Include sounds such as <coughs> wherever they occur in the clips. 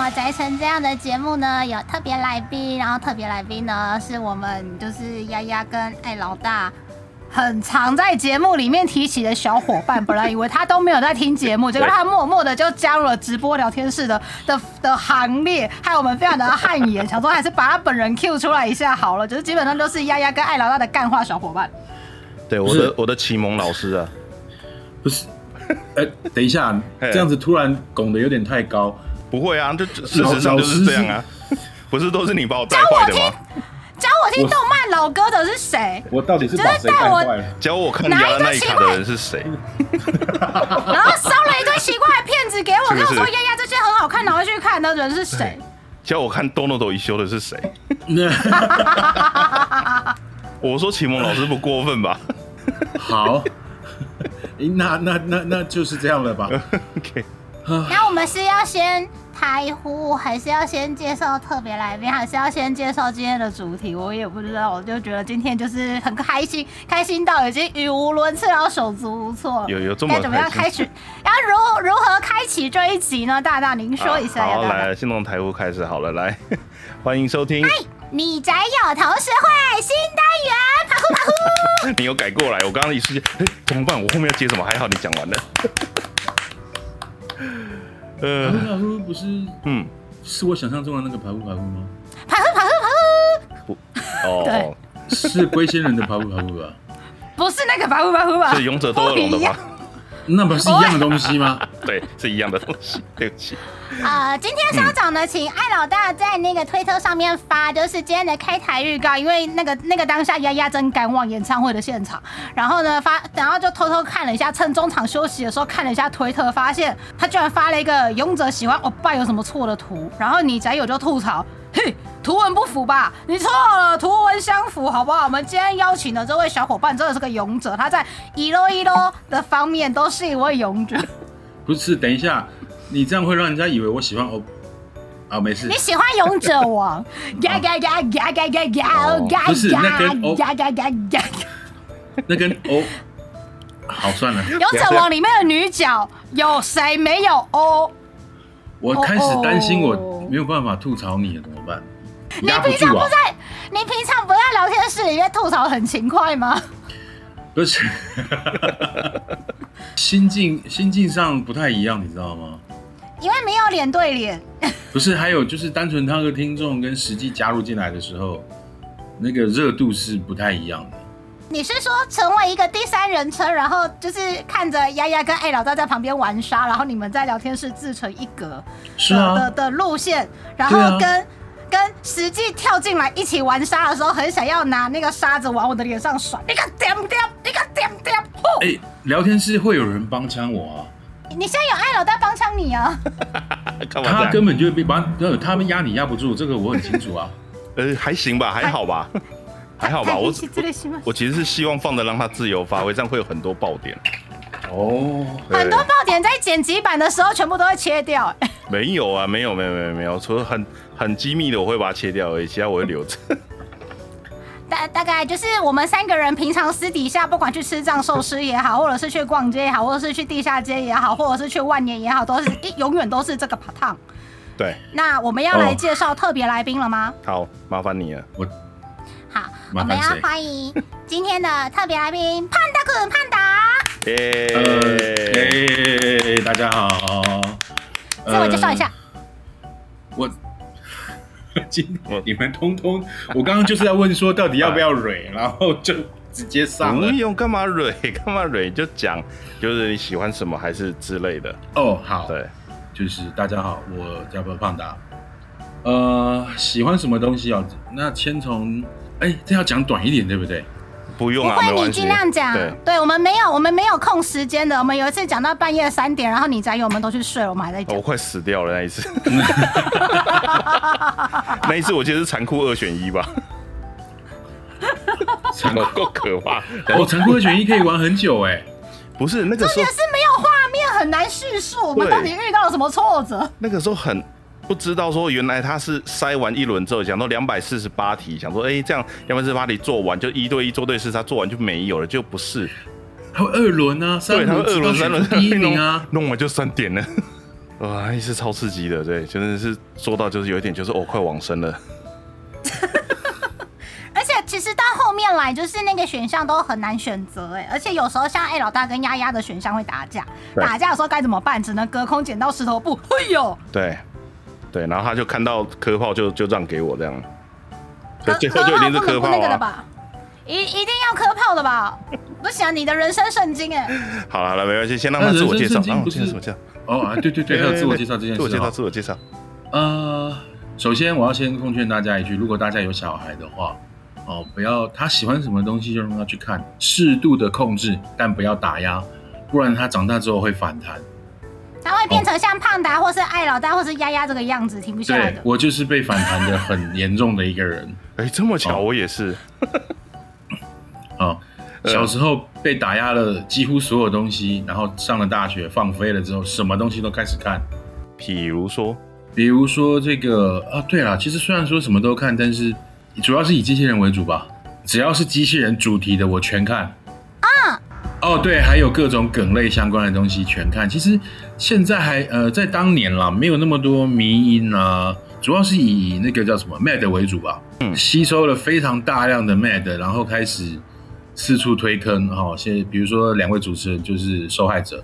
么宅成这样的节目呢，有特别来宾，然后特别来宾呢是我们就是丫丫跟艾老大。很常在节目里面提起的小伙伴，本来以为他都没有在听节目，<laughs> 结果他默默的就加入了直播聊天室的的的行列，害我们非常的汗颜，想说还是把他本人 Q 出来一下好了，就是基本上都是丫丫跟艾老大的干话小伙伴。对，我的我的启蒙老师啊，不是，哎，等一下，<laughs> 这样子突然拱的有点太高，不会啊，就事实上就是这样啊，不是都是你把我带坏的吗？教我听动漫老歌的是谁？我到底是把谁带坏了？教我看雅那一卡的人是谁？<laughs> 然后收了一堆奇怪的片子给我，跟我说丫丫这些很好看，然后去看的人是谁？<laughs> 教我看多诺多一修的是谁？<laughs> 我说启蒙老师不过分吧？好，那那那那就是这样了吧？OK，那我们是要先。开呼还是要先介绍特别来宾，还是要先介绍今天的主题？我也不知道，我就觉得今天就是很开心，开心到已经语无伦次，然后手足无措。有有这么该怎么样开始？然后如如何开启这一集呢？大大您说一下。好，来，先从台呼开始好了，来，<laughs> 欢迎收听。你宅友同事会新单元，跑呼跑呼。<laughs> 你有改过来？我刚刚一瞬间，哎，怎么办？我后面要接什么？还好你讲完了。呃，爬呼不是，嗯，是我想象中的那个爬呼爬呼吗？爬呼爬呼爬呼，哦，对，是龟仙人的爬呼爬呼吧？不是那个爬呼爬呼吧？是勇者斗恶龙的吗？那不是一样的东西吗？<laughs> 对，是一样的东西。<laughs> 对不起。呃，今天稍早呢，请艾老大在那个推特上面发，就是今天的开台预告。因为那个那个当下丫丫真赶往演唱会的现场，然后呢发，然后就偷偷看了一下，趁中场休息的时候看了一下推特，发现他居然发了一个勇者喜欢欧巴有什么错的图，然后你宅友就吐槽，嘿。图文不符吧？你错了，图文相符，好不好？我们今天邀请的这位小伙伴真的是个勇者，他在一摞一摞的方面都是一位勇者。不是，等一下，你这样会让人家以为我喜欢欧啊？没事。你喜欢勇者王？嘎嘎嘎嘎嘎嘎嘎！不是，那跟欧嘎嘎嘎嘎，那跟欧好算了。勇者王里面的女角有谁没有欧？我开始担心我没有办法吐槽你了，怎么办？你平常不在，你平常不在聊天室里面吐槽很勤快吗？不是，<laughs> 心境心境上不太一样，你知道吗？因为没有脸对脸。<laughs> 不是，还有就是单纯他的听众跟实际加入进来的时候，那个热度是不太一样的。你是说成为一个第三人称，然后就是看着丫丫跟艾老大在旁边玩沙，然后你们在聊天室自成一格是的的路线，然后跟。跟实际跳进来一起玩沙的时候，很想要拿那个沙子往我的脸上甩。你个点点，你个点点。哎，聊天室会有人帮腔我啊？你现在有艾老大帮腔你啊？<laughs> 他根本就被帮，他们压你压不住，这个我很清楚啊。<laughs> 呃，还行吧，还好吧，还好吧。我 <laughs> 我其实是希望放的让他自由发挥，这样会有很多爆点。哦，很多爆点在剪辑版的时候全部都会切掉。没有啊，没有，没有，没有，没有，除了很很机密的我会把它切掉而已，其他我会留着。<laughs> 大大概就是我们三个人平常私底下，不管去吃藏寿司也好，或者是去逛街也好，或者是去地下街也好，或者是去万年也好，都是一永远都是这个 part。对。那我们要来介绍特别来宾了吗？好，麻烦你了。我。好，我们要欢迎今天的特别来宾胖达滚胖达。耶！大家好。自我介绍一下。我今你们通通，我刚刚就是在问说到底要不要蕊，然后就直接上了。不用干嘛蕊？干嘛蕊？就讲就是你喜欢什么还是之类的。哦，好。对，就是大家好，我叫胖达。呃，喜欢什么东西啊？那先从哎，这要讲短一点，对不对？不用啊，不会，你尽量讲。对，我们没有，我们没有空时间的。我们有一次讲到半夜三点，然后你宅友们都去睡了，我们还在讲。我快死掉了那一次。<laughs> 那一次我记得是残酷二选一吧？残酷够可怕？哦，残酷二选一可以玩很久哎。不是那个时候是没有画面，很难叙述我们到底遇到了什么挫折。那个时候很。不知道说原来他是筛完一轮之后，讲到两百四十八题，想说哎这样两百四十八题做完就一对一做对视，他做完就没有了，就不是。还有二轮啊，对，他二轮三轮第一名啊，弄完就三点了。<laughs> 哇，也是超刺激的，对，真的是做到就是有一点就是哦，快往生了。<laughs> 而且其实到后面来，就是那个选项都很难选择哎，而且有时候像 A 老大跟丫丫的选项会打架，打架的时候该怎么办？只能隔空剪刀石头布。哎呦，对，对，然后他就看到科炮就就让给我这样，所以最后科就一定是不能那科炮啊。个的吧？一一定要磕炮的吧？不行啊，你的人生圣经哎，<laughs> 好了好了，没关系，先让他自我介绍。然后我介绍什么介绍？哦啊，对对对，还有自我介绍这件自我介绍。自我介绍。呃，首先我要先奉劝大家一句，如果大家有小孩的话，哦，不要他喜欢什么东西就让他去看，适度的控制，但不要打压，不然他长大之后会反弹。他会变成像胖达或是爱老大或是丫丫这个样子，停不下来的。对我就是被反弹的很严重的一个人。<laughs> 哎，这么巧，哦我也是。<laughs> 小时候被打压了几乎所有东西，然后上了大学放飞了之后，什么东西都开始看。比如说，比如说这个啊，对了，其实虽然说什么都看，但是主要是以机器人为主吧。只要是机器人主题的，我全看。啊，哦，对，还有各种梗类相关的东西全看。其实现在还呃，在当年啦，没有那么多迷音啊，主要是以那个叫什么 Mad 为主吧。嗯吸收了非常大量的 Mad，然后开始四处推坑哈。哦现在比如说两位主持人就是受害者。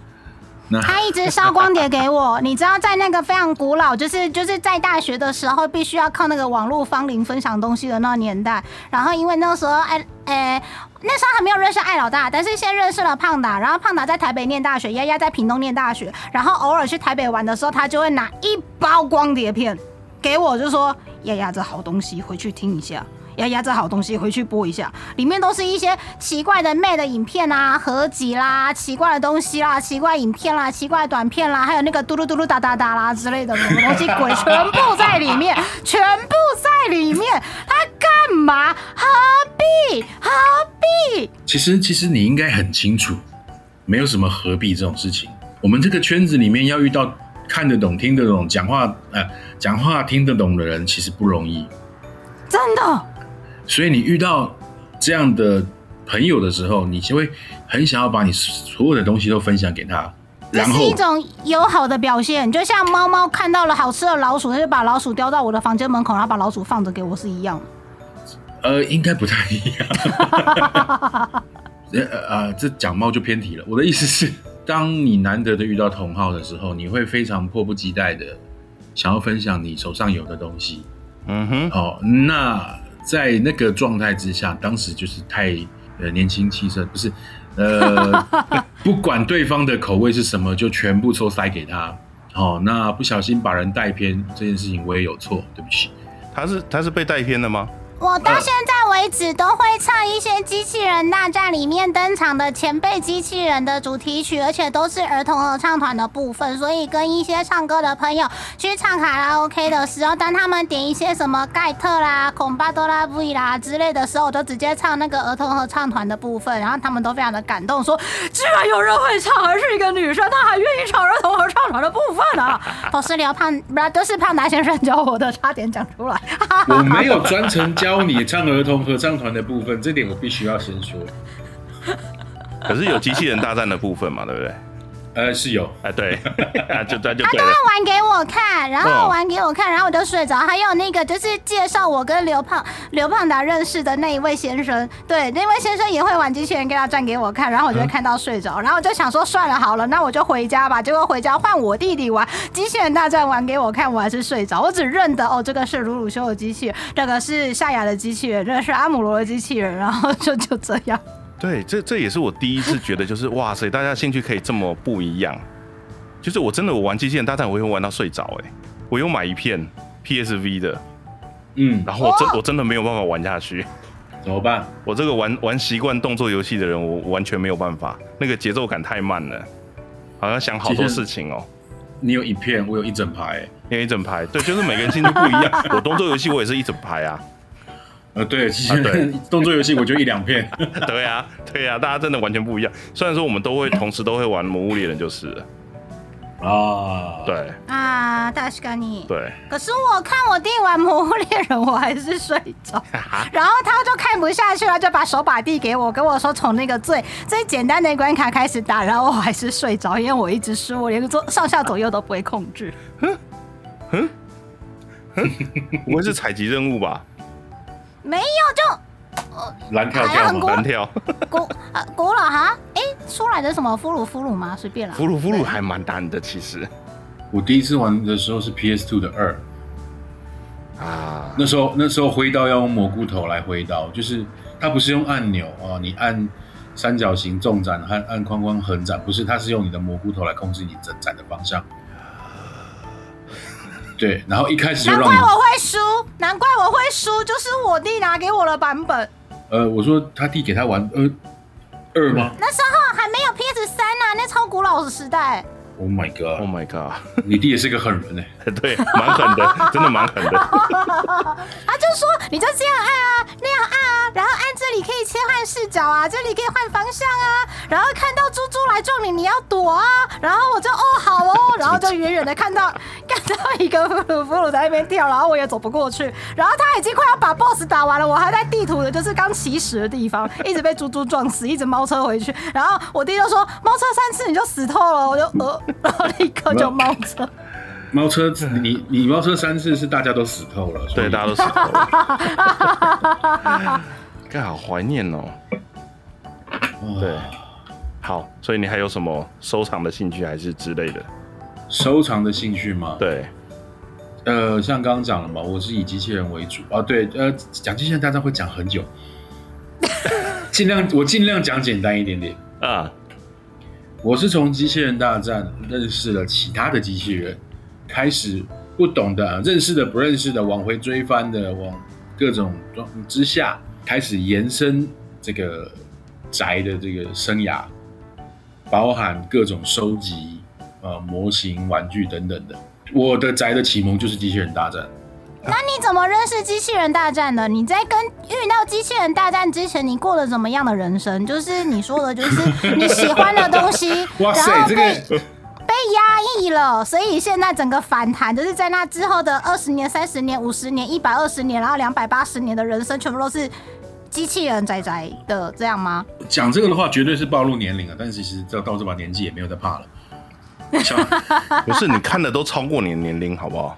那他一直烧光碟给我，你知道，在那个非常古老，就是 <laughs> 就是在大学的时候，必须要靠那个网络芳龄分享东西的那个年代。然后因为那时候爱，诶、那时候还没有认识艾老大，但是先认识了胖达。然后胖达在台北念大学，丫丫在屏东念大学。然后偶尔去台北玩的时候，他就会拿一包光碟片给我，就说：“丫丫，这好东西，回去听一下。”丫丫这好东西回去播一下，里面都是一些奇怪的 Mad 影片啊、合集啦、奇怪的东西啦、奇怪影片啦、奇怪的短片啦，还有那个嘟噜嘟噜哒哒哒啦之类的什么东西鬼，全部在里面，全部在里面。他干嘛？何必？何必？其实，其实你应该很清楚，没有什么何必这种事情。我们这个圈子里面要遇到看得懂、听得懂、讲话呃讲话听得懂的人，其实不容易。真的？所以你遇到这样的朋友的时候，你就会很想要把你所有的东西都分享给他，这然后是一种友好的表现，就像猫猫看到了好吃的老鼠，它就把老鼠叼到我的房间门口，然后把老鼠放着给我是一样。呃，应该不太一样。<laughs> 呃呃，这讲猫就偏题了。我的意思是，当你难得的遇到同好的时候，你会非常迫不及待的想要分享你手上有的东西。嗯哼，哦，那在那个状态之下，当时就是太呃年轻气盛，不是呃，<laughs> 不管对方的口味是什么，就全部都塞给他。哦，那不小心把人带偏这件事情，我也有错，对不起。他是他是被带偏的吗？我到现在为止都会唱一些《机器人大战》里面登场的前辈机器人的主题曲，而且都是儿童合唱团的部分。所以跟一些唱歌的朋友去唱卡拉 OK 的时候，当他们点一些什么盖特啦、孔巴多拉布伊啦之类的时候，我就直接唱那个儿童合唱团的部分，然后他们都非常的感动，说居然有人会唱，还是一个女生，她还愿意唱儿童合唱团的部分啊！<laughs> 都是刘胖，不是都是胖达先生教我的，差点讲出来。我没有专程教教你唱儿童合唱团的部分，这点我必须要先说。可是有机器人大战的部分嘛，对不对？呃，是有，<laughs> 啊，对，<laughs> 啊就那就他都会。玩给我看，然哦后玩给我看，然后我就睡着。还有那个就是介绍我跟刘胖刘胖达认识的那一位先生，对，那位先生也会玩机器人跟他转给我看，然后我就会看到睡着，然后我就想说算了好了，那我就回家吧。结果回家换我弟弟玩机器人大战玩给我看，我还是睡着。我只认得哦，这个是鲁鲁修的机器人，这个是夏雅的机器人，这个是阿姆罗的机器人，然后就就这样。对，这这也是我第一次觉得，就是哇塞，大家兴趣可以这么不一样。就是我真的我玩机器人大战，我也会玩到睡着哎。我有买一片 PSV 的，嗯，然后我真哦我真的没有办法玩下去。怎么办？我这个玩玩习惯动作游戏的人，我完全没有办法，那个节奏感太慢了，好像想好多事情哦、你有一片，我有一整排。你有一整排，对，就是每个人兴趣不一样。<laughs> 我动作游戏我也是一整排啊，呃，对，其啊对实 <laughs> 动作游戏我就一两片。<laughs> 对啊，对啊，大家真的完全不一样。虽然说我们都会同时都会玩《魔物猎人》就是了，啊，，对啊，大西干你。对，可是我看我弟玩《魔物猎人》，我还是睡着，然后他就看不下去了，就把手把递给我，跟我说从那个最最简单的关卡开始打，然后我还是睡着，因为我一直输，我连左上下左右都不会控制。不会 <laughs> 是采集任务吧？没有，就蓝跳跳嘛哎呀很过，单挑，古呃古老哈，哎，出来的什么俘虏俘虏吗？随便啦。俘虏俘虏还蛮难的，其实我第一次玩的时候是 PS Two 的二，啊，那时候那时候挥刀要用蘑菇头来挥刀，就是它不是用按钮啊，你按三角形纵斩和按框框横斩，不是，它是用你的蘑菇头来控制你整斩的方向。对，然后一开始就让，难怪我会输，难怪我会输，就是我弟拿给我的版本。呃，我说他弟给他玩呃二吗那时候还没有 PS 三呢，那超古老的时代。？Oh my god！Oh my god，<laughs> 你弟也是个狠人呢、<laughs> 对，蛮狠的，<laughs> 真的蛮狠的。他就说你就这样按啊，那样按啊，然后按这里可以切换视角啊，这里可以换方向啊，然后看到猪猪来撞你，你要躲啊，然后我就哦好哦，然后就远远的看到看到一个俘虏俘虏在那边跳，然后我也走不过去，然后他已经快要把 BOSS 打完了，我还在地图的就是刚起始的地方，一直被猪猪撞死，一直猫车回去，然后我弟就说猫车三次你就死透了，我就呃，然后立刻就猫车。猫车，你你猫车三次是大家都死透了，对，大家都死透了。<laughs> 该好怀念哦。哇对，好，所以你还有什么收藏的兴趣还是之类的？收藏的兴趣吗？对，呃，像刚刚讲了嘛，我是以机器人为主啊。对，呃，讲机器人大家会讲很久，<laughs> 尽量我尽量讲简单一点点。啊，我是从机器人大战认识了其他的机器人，开始不懂的、认识的、不认识的，往回追翻的，往各种状之下，开始延伸这个宅的这个生涯，包含各种收集呃模型、玩具等等的。我的宅的启蒙就是机器人大战。<laughs> 那你怎么认识机器人大战的？你在跟遇到机器人大战之前，你过了怎么样的人生？就是你说的，就是 <laughs> 你喜欢的东西，<laughs> 哇塞然后，这被个被压抑了，所以现在整个反弹，就是在那之后的二十年、三十年、五十年、一百二十年，然后两百八十年的人生，全部都是机器人仔仔的，这样吗？讲这个的话，绝对是暴露年龄了。但是其实到到这把年纪也没有在怕了。像不是你看的都超过你的年龄，好不好？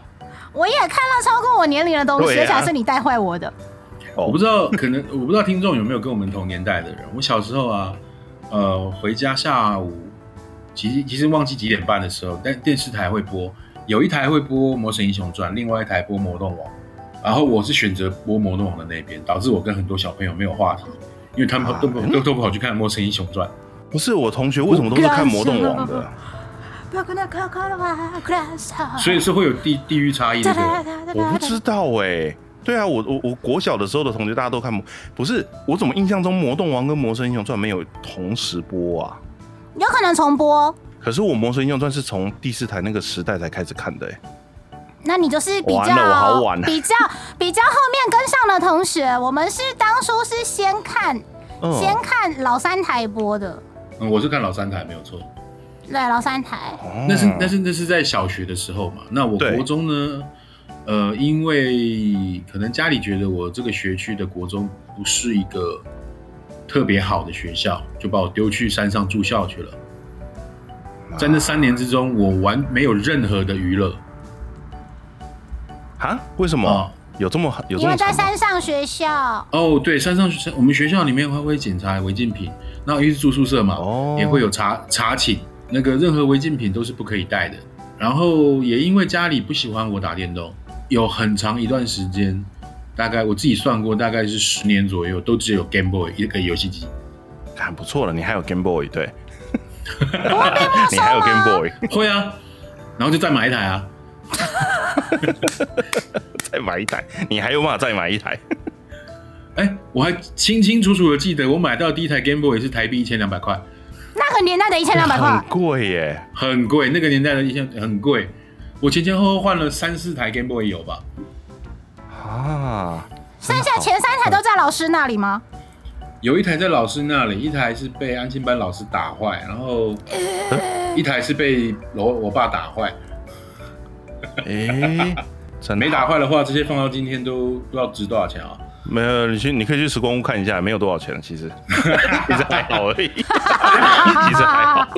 我也看到超过我年龄的东西，而且还是你带坏我的。我不知道，可能我不知道听众有没有跟我们同年代的人。我小时候啊，呃，回家下午，其实其实忘记几点半的时候，但电视台会播，有一台会播《魔神英雄传》，另外一台播《魔动王》。然后我是选择播《魔动王》的那边，导致我跟很多小朋友没有话题，因为他们都都都都都跑去看《魔神英雄传》。不是我同学为什么都是看魔动王的？所以是会有地地域差异的。我不知道哎、对啊，我我我国小的时候的同学大家都看魔，不是我怎么印象中魔动王跟魔神英雄传没有同时播啊？有可能重播，可是我魔神英雄传是从第四台那个时代才开始看的哎、那你就是比完了我好较晚比较比较后面跟上的同学，我们是当初是先看嗯，先看老三台播的，嗯，我是看老三台没有错。对，老三台。哦那是那是那是在小学的时候嘛。那我对国中呢，呃，因为可能家里觉得我这个学区的国中不是一个特别好的学校，就把我丢去山上住校去了。在那三年之中，我完没有任何的娱乐。啊？为什么、啊有这么有这因为在？山上学校，哦，对，山上山我们学校里面还会检查违禁品，那因为是住宿舍嘛，哦也会有查查寝，那个任何违禁品都是不可以带的。然后也因为家里不喜欢我打电动，有很长一段时间，大概我自己算过，大概是十年左右，都只有 Game Boy 一个游戏机。很不错了，你还有 Game Boy 对，<laughs> 你还有 Game？Boy，会啊，然后就再买一台啊。<laughs> 再买一台，你还有办法再买一台？哎，我还清清楚楚的记得，我买到第一台 Game Boy 是台币一千两百块，那个年代的一千两百块很，贵耶。很贵，那个年代的一千很贵。我前前后后换了三四台 Game Boy 有吧？啊，剩下前三台都在老师那里吗？有一台在老师那里，一台是被安亲班老师打坏，然后一台是被我我爸打坏，哎，<laughs> 真没打好坏的话，这些放到今天都不知道值多少钱啊。没有，你去你可以去时光屋看一下，没有多少钱，其实。<laughs> 其实还好而已，<laughs> 其实还好。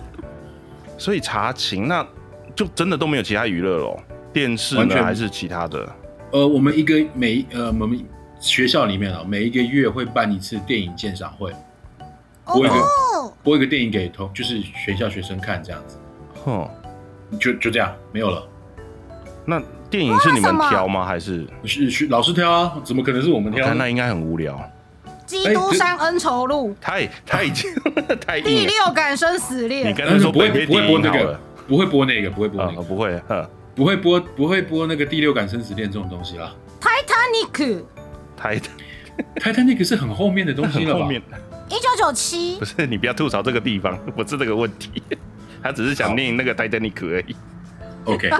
所以查情那就真的都没有其他娱乐了，电视完全。呢还是其他的？呃，我们一个每呃我们学校里面啊，每一个月会办一次电影鉴赏会，播一个哦，播一个电影给同就是学校学生看这样子，哼，就就这样没有了。那电影是你们挑吗？还是？是是老师挑啊，怎么可能是我们挑那应该很无聊，基督山恩仇录，太太已经 <laughs> 太第。六感生死恋。你恋，刚才说不会不会播那个不会播那个，不会播啊那，个，不会，不会播不会播那个第六感生死恋这种东西啦。Titanic，太泰坦尼克是很后面的东西了吧？一九九七。不，是你不要吐槽这个地方，不是这个问题，他只是想念那个 Titanic 而已。OK，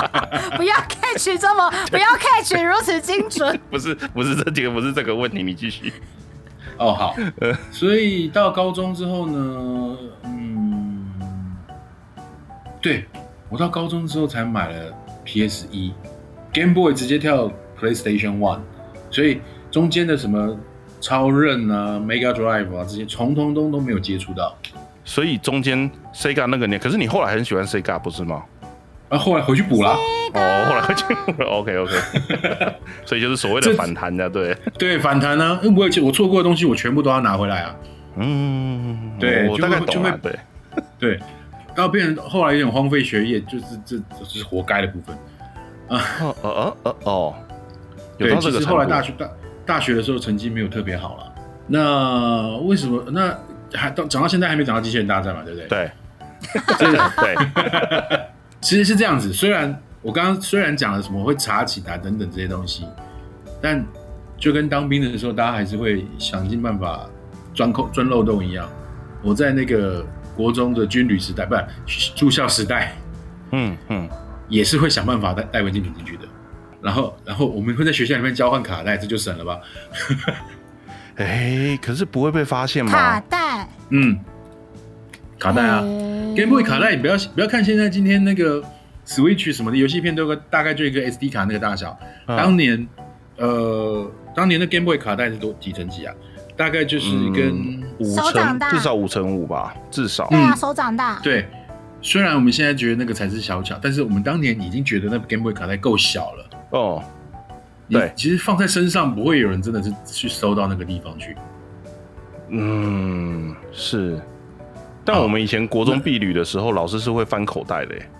<laughs> 不要 catch 这么，不要 catch 如此精准。<laughs> 不是不是这几个不是这个问题，你继续。哦好，所以到高中之后呢，嗯，对我到高中之后才买了 PS 一，Game Boy 直接跳 PlayStation One，所以中间的什么超任啊、Mega Drive 啊这些，从通通都没有接触到。所以中间 Sega 那个年，可是你后来很喜欢 Sega 不是吗？啊，后来回去补了。哦，后来回去补了 OK OK，<laughs> 所以就是所谓的反弹的，对，对，反弹呢、因为我我错过的东西，我全部都要拿回来啊。嗯，对就我大概会就会懂了，对，<laughs> 对，然后变成后来有点荒废学业，就是这这是活该的部分。哦哦哦哦哦，有对，到这个其实后来大学大大学的时候成绩没有特别好了。那为什么？那还到长到现在还没讲到机器人大战嘛，对不对？对真的对，<laughs> 其实是这样子。虽然我刚刚虽然讲了什么会查起来等等这些东西，但就跟当兵的时候，大家还是会想尽办法钻空钻漏洞一样。我在那个国中的军旅时代，不是住校时代，嗯嗯，也是会想办法带带违禁品进去的。然后，然后我们会在学校里面交换卡带，这就省了吧？<laughs> 哎，可是不会被发现吗卡吗？带，嗯，卡带啊嘿，Game Boy 卡带，你不要不要看现在今天那个 Switch 什么的游戏片都有个大概就一个 SD 卡那个大小。嗯当年，呃，当年的 Game Boy 卡带是多几乘几啊？大概就是跟、嗯五手掌大乘至少五乘五吧，至少对啊，嗯手掌大，对。虽然我们现在觉得那个才是小巧，但是我们当年已经觉得那 Game Boy 卡带够小了。哦，对其实放在身上不会有人真的是去收到那个地方去。嗯，是。但我们以前国中避旅的时候，老师是会翻口袋的耶。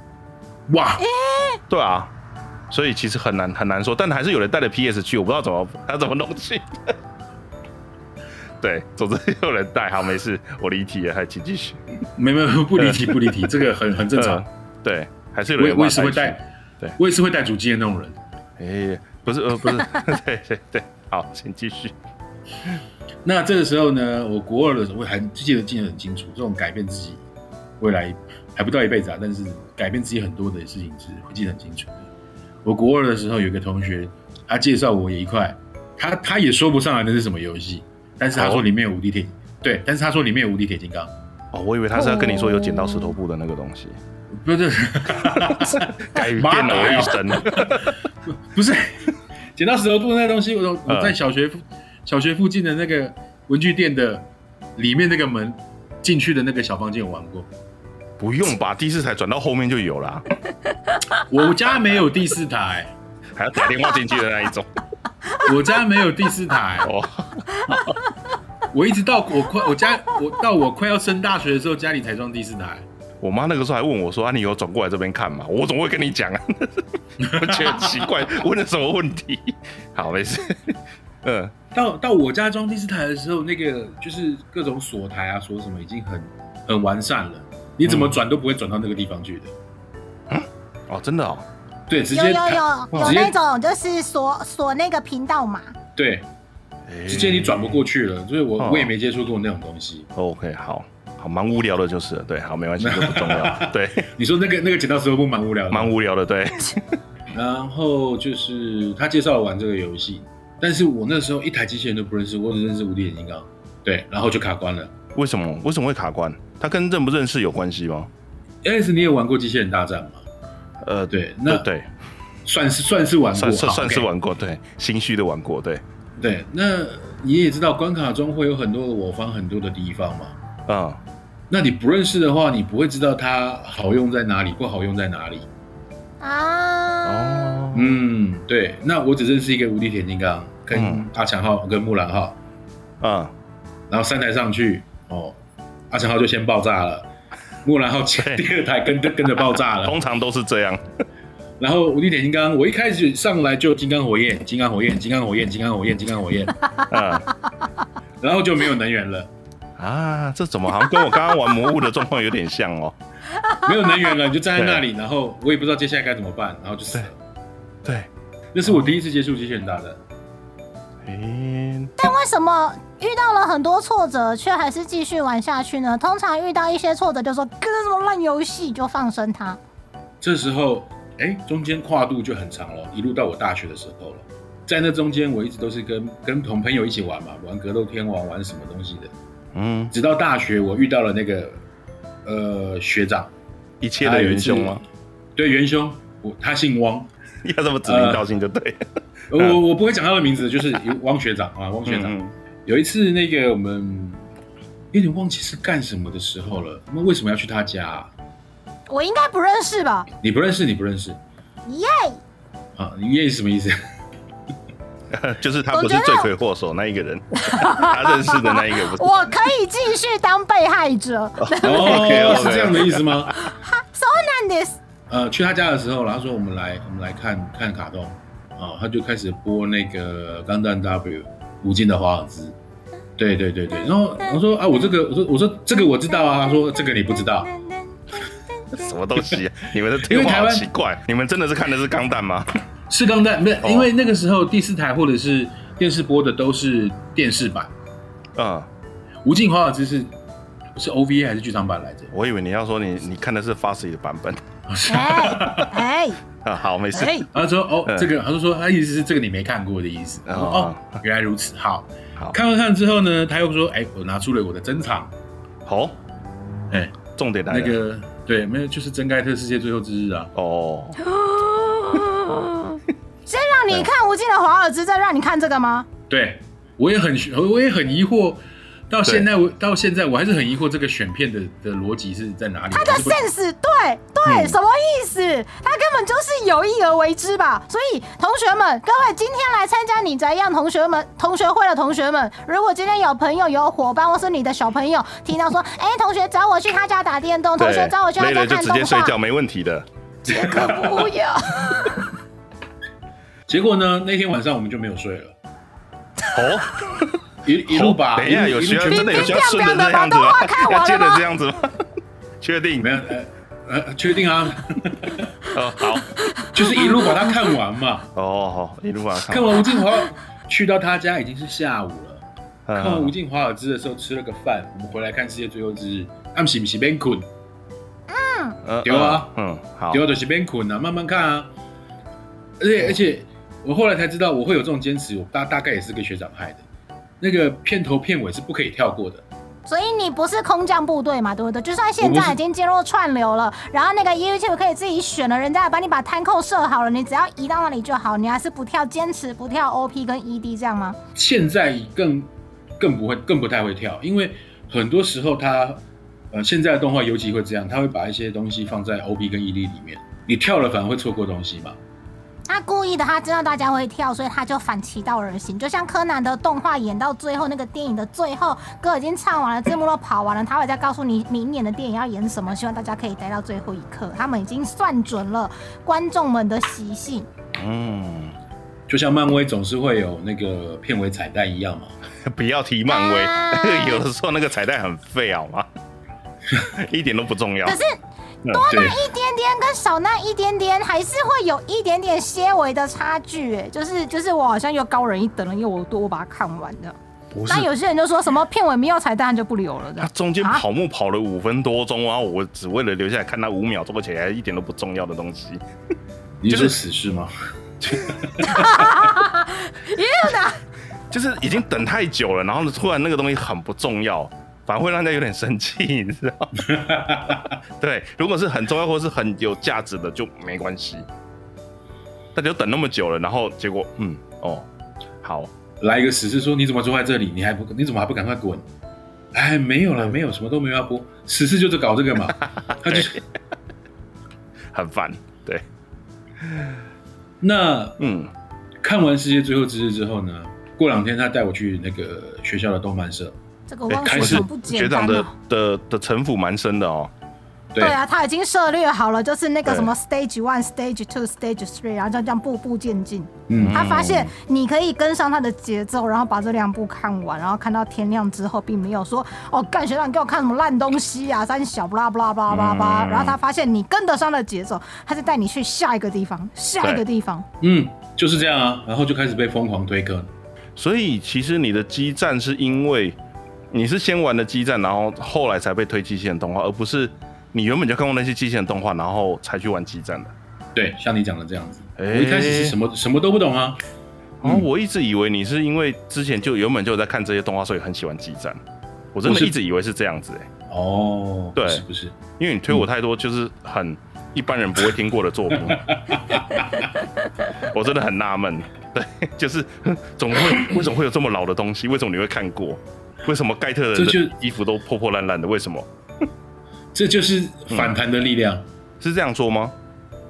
哇，对啊，所以其实很难很难说，但还是有人带了 PS 去，我不知道怎么他怎么弄去的。<laughs> 对，总之有人带，好没事，我离题了，还请继续。没没有不离题 <laughs> 不离题，这个很很正常嗯。对，还是有我也我人把它去也是会带，对我也是会带主机的那种人。哎、不是呃不是，<laughs> 对对对，好，请继续。<laughs> 那这个时候呢，我国二的时候，我还记得记得很清楚，这种改变自己未来还不到一辈子啊，但是改变自己很多的事情是会记得很清楚。的。我国二的时候有一个同学，他介绍我一块，他他也说不上来那是什么游戏，但是他说哦。里面有无敌铁，对，但是他说里面有无敌铁金刚，哦，我以为他是要跟你说有剪刀石头布的那个东西，不是 <laughs> 改变了我一生。<laughs> 不是剪刀石头布那东西，我嗯我在小学附小学附近的那个文具店的里面那个门进去的那个小房间，有玩过。不用吧，第四台转到后面就有啦，<laughs> 我家没有第四台，还要打电话进去的那一种。我家没有第四台。哦，<laughs> 我一直到我快我家我到我快要升大学的时候，家里才装第四台。我妈那个时候还问我说：“啊，你有转过来这边看吗？”我怎么会跟你讲啊？我 <laughs> 觉得很奇怪，问了什么问题？好，没事。嗯，到到我家装第四台的时候，那个就是各种锁台啊，锁什么已经很很完善了，你怎么转都不会转到那个地方去的。哦，真的哦，<laughs> 对，直接有有接有有那种就是锁锁那个频道嘛，对，哎直接你转不过去了。所以我哦我也没接触过那种东西。OK，好好，蛮无聊的，就是了对，好，没关系，这不重要。<laughs> 对，<laughs> 你说那个那个剪刀石头布蛮无聊的，蛮无聊的，对。然后就是他介绍我玩这个游戏，但是我那时候一台机器人都不认识，我只认识无敌铁金刚。对，然后就卡关了。为什么？为什么会卡关？它跟认不认识有关系吗？，Alex，你有玩过机器人大战吗？呃，对，那对，算是算是玩过，算算算是玩过，对，心虚的玩过，对，对，那你也知道关卡中会有很多的我方很多的地方嘛。嗯，那你不认识的话，你不会知道它好用在哪里，不好用在哪里。啊，哦，嗯，对。那我只认识一个无敌铁金刚，跟嗯。阿强号跟木兰号，嗯，然后三台上去，哦，阿强号就先爆炸了，<laughs> 木兰号前第二台跟跟跟着爆炸了，通常都是这样，然后无敌铁金刚，我一开始上来就金刚火焰，金刚火焰，金刚火焰，金刚火焰，金刚火焰，嗯，<laughs> 然后就没有能源了，啊，这怎么好像跟我刚刚玩魔物的状况有点像哦？没有能源了，你就站在那里，然后我也不知道接下来该怎么办，然后就死了。对，那是我第一次接触机器人大战。诶，但为什么遇到了很多挫折，却还是继续玩下去呢？通常遇到一些挫折，就说跟什么烂游戏就放生它。这时候，哎，中间跨度就很长了，一路到我大学的时候了。在那中间，我一直都是跟跟同朋友一起玩嘛，玩格斗天王，玩什么东西的。嗯，直到大学，我遇到了那个呃学长，一切的元凶吗？对元凶，我他姓汪，<laughs> 要这么指名道姓就对了。呃我我不会讲他的名字，就是汪学长啊，汪学长。嗯有一次，那个我们有点忘记是干什么的时候了，那为什么要去他家啊、我应该不认识吧？你不认识，你不认识耶、啊？你耶是什么意思？嗯 <laughs> 就是他不是罪魁祸首那一个人，<laughs> 他认识的那一个不是。我可以继续当被害者。哦是这样的意思吗？so 难 this 呃，去他家的时候，然后说我们来我们来看看卡通啊，他就开始播那个《钢弹 W》无尽的华尔兹。对对对对，然后我说啊，我这个我说我说这个我知道啊，他说这个你不知道，什么东西、啊？你们的对话好奇怪，你们真的是看的是钢弹吗？<laughs> 是钢弹，不是哦因为那个时候第四台或者是电视播的都是电视版，嗯，无尽华尔兹是是 OVA 还是剧场版来着？我以为你要说你你看的是 Fussy 的版本哎哎。啊，好，没事。哎，他说哦，嗯。这个他就说他意思是这个你没看过的意思。哦。哦，原来如此，好，好，看完看之后呢，他又说，哎，我拿出了我的珍藏，好，哎，重点来了。那个对，没有，就是真盖特世界最后之日啊。哦，<laughs> 先让你看无尽的华尔兹，再让你看这个吗？对，我也很我也很疑惑，到现在我到现在我还是很疑惑这个选片的的逻辑是在哪里。他的 sense 对对，嗯什么意思？他根本就是有意而为之吧。所以同学们，各位今天来参加你宅样同学们同学会的同学们，如果今天有朋友有伙伴或是你的小朋友听到说，哎、同学找我去他家打电动，同学找我去他家看动画直接睡觉，，没问题的。可不要。<laughs> 结果呢，那天晚上我们就没有睡了，哦，一一路吧等一下，有需要真的有需要顺着这样子吗要接着这样子吗？<laughs> 确定没？有呃呃，确定啊，<laughs> 哦，好，<laughs> 就是一路把它看完嘛。哦，好，一路把它看看完吴敬华，去到他家已经是下午了。看完吴嗯，敬华尔兹的时候吃了个饭，我们回来看世界最后之日，俺是不是边困？嗯有啊，嗯，好，丢的是边困啊，慢慢看啊。而且而且，我后来才知道我会有这种坚持，我大大概也是个学长害的。那个片头片尾是不可以跳过的。所以你不是空降部队嘛，对不对？就算现在已经进入串流了，然后那个 YouTube 可以自己选了，人家也帮你把摊扣设好了，你只要移到那里就好，你还是不跳，坚持不跳 OP 跟 ED 这样吗？现在更更不会，更不太会跳，因为很多时候它呃现在的动画尤其会这样，他会把一些东西放在 OP 跟 ED 里面，你跳了反而会错过东西嘛。他故意的，他知道大家会跳，所以他就反其道而行。就像柯南的动画演到最后，那个电影的最后，歌已经唱完了，字幕都跑完了，他会再告诉你明年的电影要演什么，希望大家可以待到最后一刻。他们已经算准了观众们的习性。嗯，就像漫威总是会有那个片尾彩蛋一样嘛。<laughs> 不要提漫威啊，<laughs> 有的时候那个彩蛋很废，好吗？<laughs> 一点都不重要可。是嗯，对，一点点跟少那一点点，还是会有一点点些微的差距。哎，就是就是我好像又高人一等了，因为我多我把它看完的。不是那，有些人就说什么片尾没有彩蛋就不留了。他中间啊跑步跑了五分多钟啊，我只为了留下来看那五秒钟，而且还一点都不重要的东西。你是死侍吗？<laughs> 也有的，<laughs> 就是已经等太久了，然后呢，突然那个东西很不重要，反而会让人家有点生气，<laughs> 你知道？对，如果是很重要或是很有价值的就没关系。大家都等那么久了，然后结果，嗯，哦，好，来一个死士说你怎么坐在这里？你还不你怎么还不赶快滚？哎，没有了，没有什么都没有要播，死士就是搞这个嘛，<laughs> 他就 <laughs> 很烦。对，那嗯，看完《世界最后之日》之后呢？过两天他带我去那个学校的动漫社，这个忘开始学长不学长的简单哦。的的城府蛮深的哦。对对啊，他已经涉略好了，就是那个什么 stage one、stage two、stage three，然后就这样步步渐进。嗯，他发现你可以跟上他的节奏，然后把这两部看完，然后看到天亮之后，并没有说哦，干学长你给我看什么烂东西啊，三小不拉不拉不拉不拉然后他发现你跟得上的节奏，他就带你去下一个地方，下一个地方。嗯，就是这样啊，然后就开始被疯狂推坑。所以其实你的激战是因为你是先玩的激战，然后后来才被推机器人动画，而不是你原本就看过那些机器人动画，然后才去玩激战的。对，像你讲的这样子，哎我一开始是什么什么都不懂啊。然后我一直以为你是因为之前就原本就有在看这些动画，所以很喜欢激战。我真的一直以为是这样子哎、哦，对不是不是，因为你推我太多就是很一般人不会听过的作品，<laughs> 我真的很纳闷。对，就是怎么会为什么会有这么老的东西？为什么你会看过？为什么盖特的衣服都破破烂烂的？为什么？这就是反弹的力量。是这样说吗？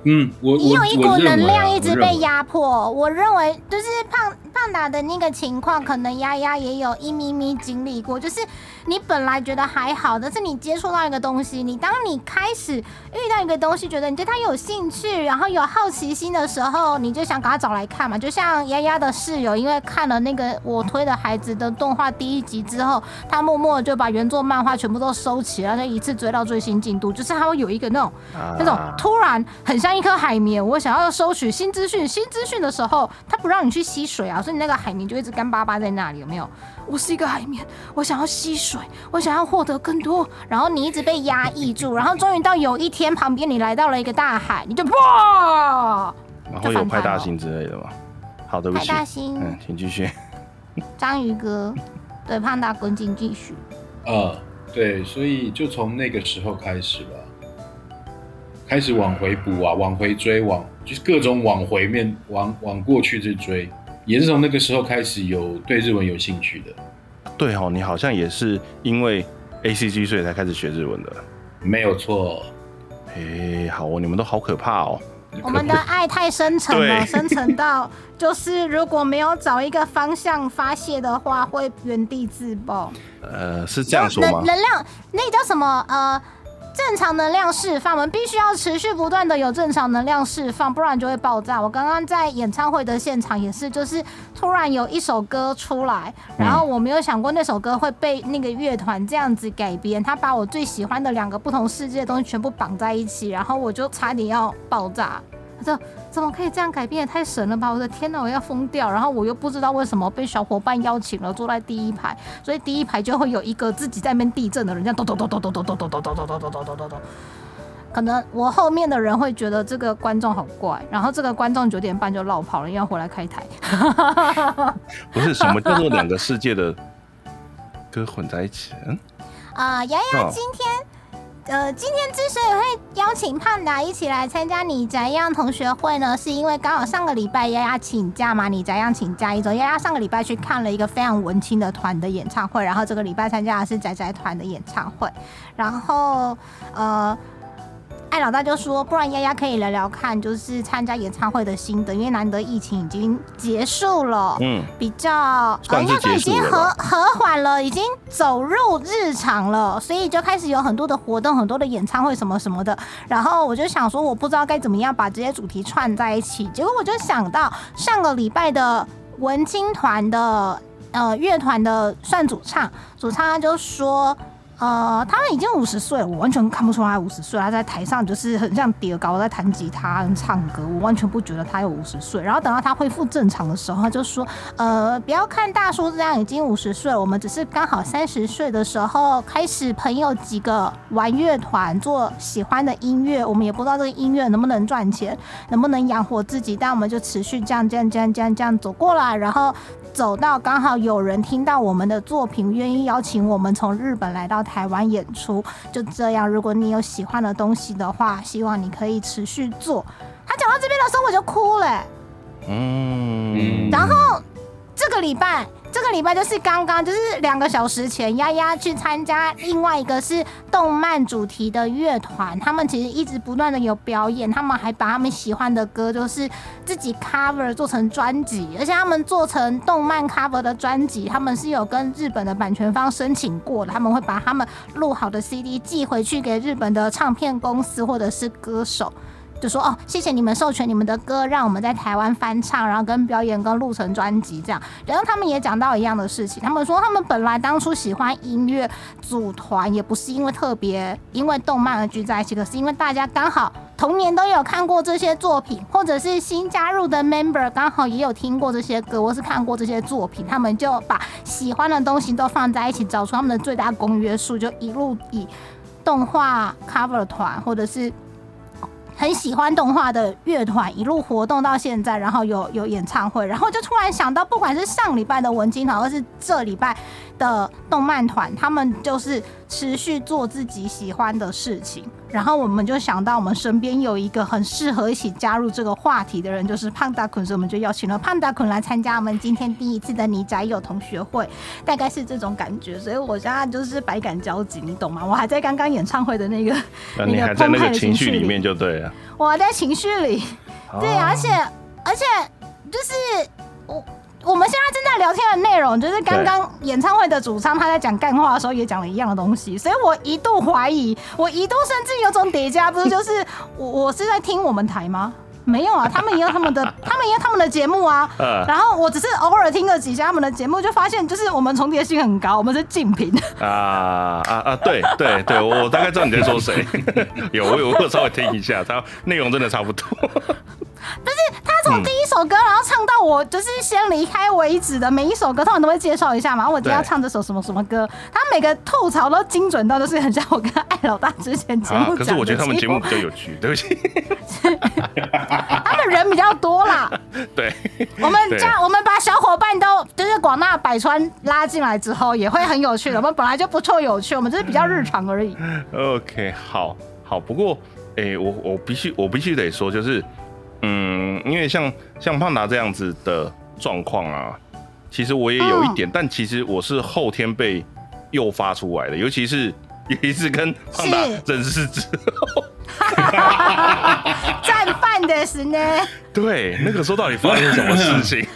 嗯，我你有一股能量一直被压迫，我认为就是胖胖达的那个情况，可能丫丫也有一咪咪经历过。就是你本来觉得还好，但是你接触到一个东西，你当你开始遇到一个东西，觉得你对它有兴趣，然后有好奇心的时候，你就想赶快找来看嘛。就像丫丫的室友，因为看了那个我推的孩子的动画第一集之后，他默默就把原作漫画全部都收起来，就一次追到最新进度。就是他会有一个那种。那种啊突然很像一颗海绵，我想要收取新资讯、新资讯的时候，它不让你去吸水啊，所以你那个海绵就一直干巴巴在那里，有没有？我是一个海绵，我想要吸水，我想要获得更多，然后你一直被压抑住，然后终于到有一天旁边你来到了一个大海，你就哇，然后有派大星之类的吗？好，对不派，大星、嗯，请继续。章鱼哥，对，胖大跟进继续。呃，对，所以就从那个时候开始吧，开始往回补啊，往回追，往就是各种往回面，往往过去去追，也是从那个时候开始有对日文有兴趣的。对哦，你好像也是因为 A C G 所以才开始学日文的。没有错，哎，好哦，你们都好可怕哦。我们的爱太深沉了，深沉到就是如果没有找一个方向发泄的话，会原地自爆。<laughs> 呃，是这样说吗能？能量那叫什么？呃，正常能量释放，我们必须要持续不断的有正常能量释放，不然就会爆炸。我刚刚在演唱会的现场也是，就是突然有一首歌出来，然后我没有想过那首歌会被那个乐团这样子改编，他把我最喜欢的两个不同世界的东西全部绑在一起，然后我就差点要爆炸。他说：“怎么可以这样改变？也太神了吧！我的天哪，我要疯掉！然后我又不知道为什么被小伙伴邀请了，坐在第一排，所以第一排就会有一个自己在那边地震的人，这样咚咚咚咚咚咚咚咚咚咚咚咚咚咚咚咚咚。可能我后面的人会觉得这个观众好怪，然后这个观众九点半就落跑了，要回来开台。不是什么叫做两个世界的歌混在一起？嗯，<laughs> 啊，丫丫哦今天。呃，今天之所以会邀请胖达一起来参加你宅样同学会呢，是因为刚好上个礼拜丫丫请假嘛，你宅样请假一周。丫丫上个礼拜去看了一个非常文青的团的演唱会，然后这个礼拜参加的是宅宅团的演唱会。然后呃，艾老大就说，不然丫丫可以聊聊看，就是参加演唱会的心得，因为难得疫情已经结束了。嗯，比较，呃，算是应该说已经和和缓了，已经走入日常了，所以就开始有很多的活动，很多的演唱会什么什么的。然后我就想说，我不知道该怎么样把这些主题串在一起。结果我就想到上个礼拜的文青团的呃乐团的算主唱，主唱他就说。呃，他们已经五十岁了，我完全看不出他五十岁。他在台上就是很像叠高，在弹吉他、唱歌，我完全不觉得他有五十岁。然后等到他恢复正常的时候，他就说：“呃，不要看大叔这样已经五十岁了，我们只是刚好三十岁的时候开始，朋友几个玩乐团，做喜欢的音乐。我们也不知道这个音乐能不能赚钱，能不能养活自己，但我们就持续这样、这样、这样、这样、这样走过来，然后。”走到刚好有人听到我们的作品，愿意邀请我们从日本来到台湾演出，就这样。如果你有喜欢的东西的话，希望你可以持续做。他讲到这边的时候，我就哭了。嗯，然后这个礼拜。这个礼拜就是刚刚，就是两个小时前，丫丫去参加另外一个是动漫主题的乐团，他们其实一直不断的有表演，他们还把他们喜欢的歌就是自己 cover 做成专辑，而且他们做成动漫 cover 的专辑，他们是有跟日本的版权方申请过的，他们会把他们录好的 CD 寄回去给日本的唱片公司或者是歌手。就说哦，谢谢你们授权你们的歌，让我们在台湾翻唱，然后跟表演跟录成专辑这样。然后他们也讲到一样的事情，他们说他们本来当初喜欢音乐组团，也不是因为特别因为动漫而聚在一起，可是因为大家刚好童年都有看过这些作品，或者是新加入的 member 刚好也有听过这些歌，或是看过这些作品，他们就把喜欢的东西都放在一起，找出他们的最大公约数，就一路以动画 cover 团或者是。很喜欢动画的乐团一路活动到现在，然后有有演唱会，然后就突然想到，不管是上礼拜的文青团，或是这礼拜的动漫团，他们就是持续做自己喜欢的事情。然后我们就想到，我们身边有一个很适合一起加入这个话题的人，就是胖大坤，所以我们就邀请了胖大坤来参加我们今天第一次的你宅友同学会，大概是这种感觉。所以我现在就是百感交集，你懂吗？我还在刚刚演唱会的那个那个澎湃的情绪里面就对了。我还在情绪里，对，而且而且就是我。我们现在正在聊天的内容，就是刚刚演唱会的主唱他在讲干话的时候也讲了一样的东西，所以我一度怀疑，我一度甚至有种叠加，不是就是我我是在听我们台吗？没有啊，<laughs> 他们也有他们的，他们也有他们的节目啊。<laughs> 然后我只是偶尔听了几下他们的节目，就发现就是我们重叠性很高，我们是竞品。啊啊啊！对对对，我大概知道你在说谁。<laughs> 有我有我稍微听一下，他内容真的差不多。不是他从第一首歌，然后唱到我就是先离开为止的每一首歌，他们都会介绍一下嘛。我今天要唱这首什么什么歌，他每个吐槽都精准到，就是很像我跟艾老大之前节目讲可是我觉得他们节目比较有趣，对不起。比较多啦。<laughs> 对。我们家我们把小伙伴都就是广纳百川拉进来之后，也会很有趣的。<laughs> 我们本来就不错有趣，我们只是比较日常而已。OK，好好。不过，哎，我我必须我必须得说，就是。嗯，因为像像胖达这样子的状况啊，其实我也有一点，但其实我是后天被诱发出来的，尤其是有一次跟胖达认识之后，战犯的是呢。对，那个时候到底发生什么事情？